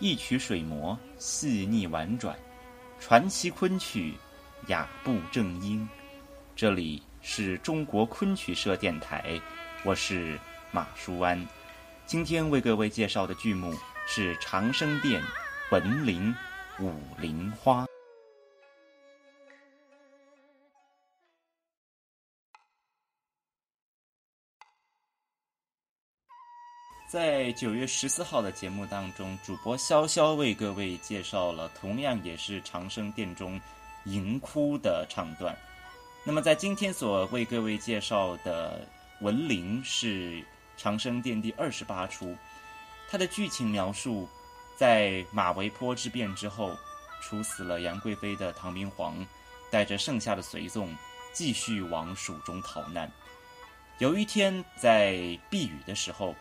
一曲水磨细腻婉转，传奇昆曲雅步正音。这里是中国昆曲社电台，我是马舒安。今天为各位介绍的剧目是长生殿文林，武林花。在九月十四号的节目当中，主播潇潇为各位介绍了同样也是长生殿中银窟的唱段。那么在今天所为各位介绍的文陵是长生殿第二十八出，它的剧情描述在马嵬坡之变之后，处死了杨贵妃的唐明皇，带着剩下的随从继续往蜀中逃难。有一天在避雨的时候。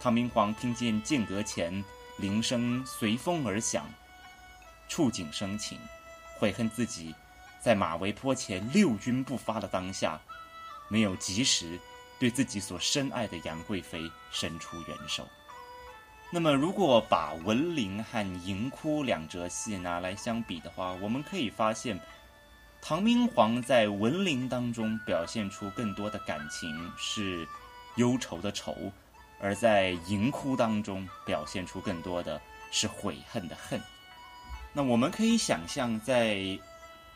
唐明皇听见剑阁前铃声随风而响，触景生情，悔恨自己在马嵬坡前六军不发的当下，没有及时对自己所深爱的杨贵妃伸出援手。那么，如果把文陵和银窟两折戏拿来相比的话，我们可以发现，唐明皇在文陵当中表现出更多的感情，是忧愁的愁。而在银窟当中表现出更多的是悔恨的恨。那我们可以想象，在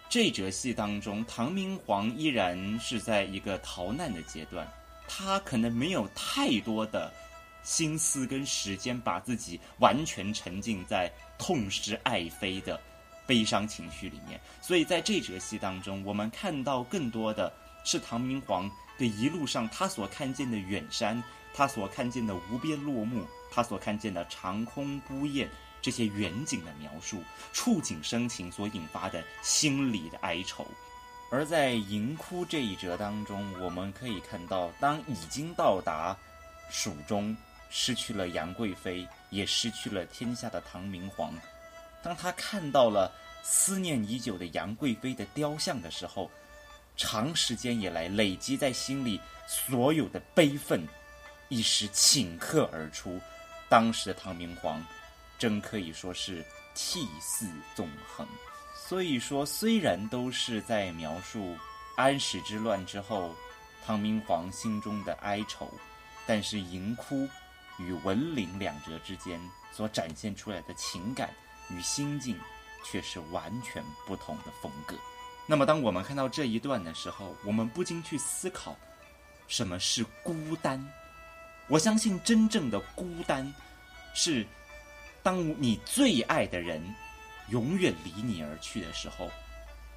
这折戏当中，唐明皇依然是在一个逃难的阶段，他可能没有太多的心思跟时间，把自己完全沉浸在痛失爱妃的悲伤情绪里面。所以在这折戏当中，我们看到更多的是唐明皇的一路上他所看见的远山。他所看见的无边落木，他所看见的长空孤雁，这些远景的描述，触景生情所引发的心里的哀愁。而在银窟这一折当中，我们可以看到，当已经到达蜀中，失去了杨贵妃，也失去了天下的唐明皇，当他看到了思念已久的杨贵妃的雕像的时候，长时间以来累积在心里所有的悲愤。一时顷刻而出，当时的唐明皇，真可以说是涕泗纵横。所以说，虽然都是在描述安史之乱之后唐明皇心中的哀愁，但是银窟与文陵两折之间所展现出来的情感与心境，却是完全不同的风格。那么，当我们看到这一段的时候，我们不禁去思考，什么是孤单？我相信真正的孤单，是当你最爱的人永远离你而去的时候，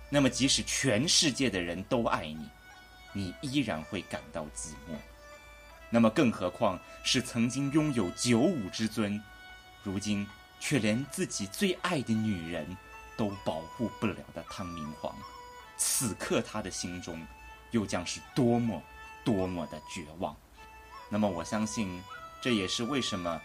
那么即使全世界的人都爱你，你依然会感到寂寞。那么更何况是曾经拥有九五之尊，如今却连自己最爱的女人都保护不了的唐明皇，此刻他的心中又将是多么多么的绝望。那么我相信，这也是为什么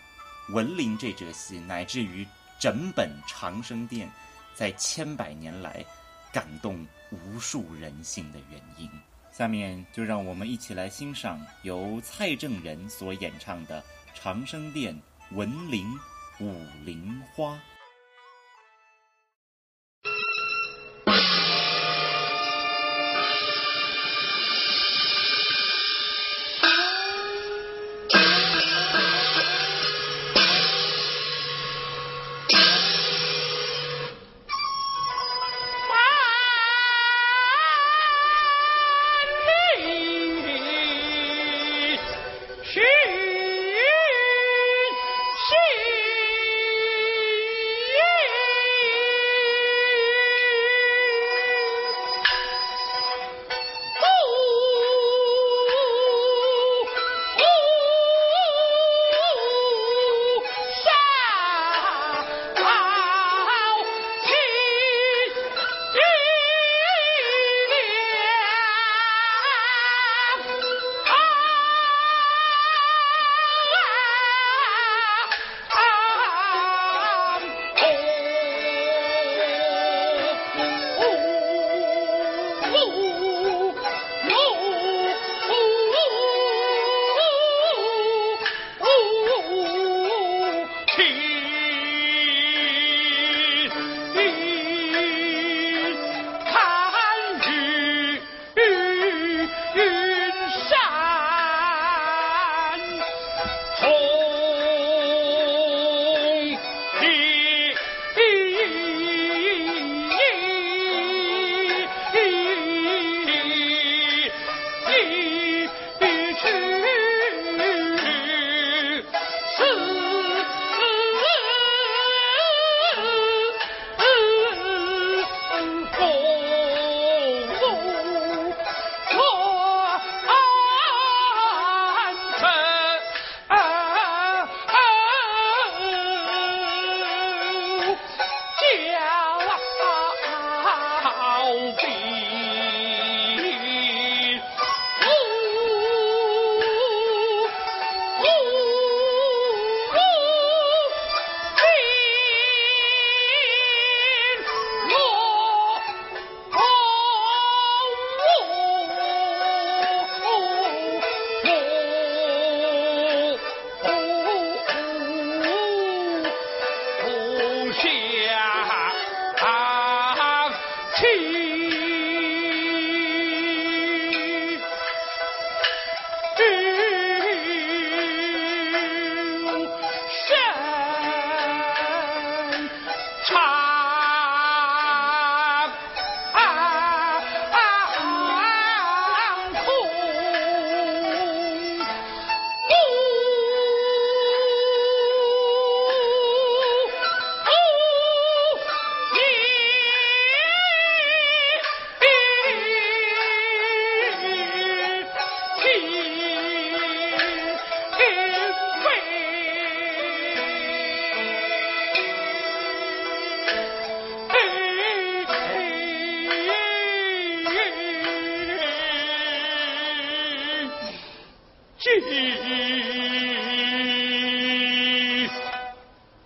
文林这折戏，乃至于整本长生殿，在千百年来感动无数人心的原因。下面就让我们一起来欣赏由蔡正仁所演唱的《长生殿·文林舞菱花》。